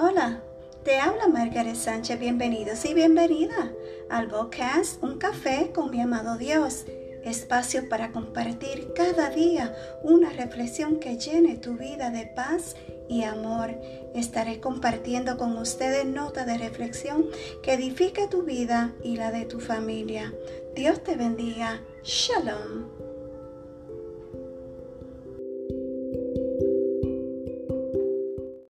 Hola, te habla Margaret Sánchez. Bienvenidos y bienvenida al podcast Un Café con mi amado Dios. Espacio para compartir cada día una reflexión que llene tu vida de paz y amor. Estaré compartiendo con ustedes nota de reflexión que edifique tu vida y la de tu familia. Dios te bendiga. Shalom.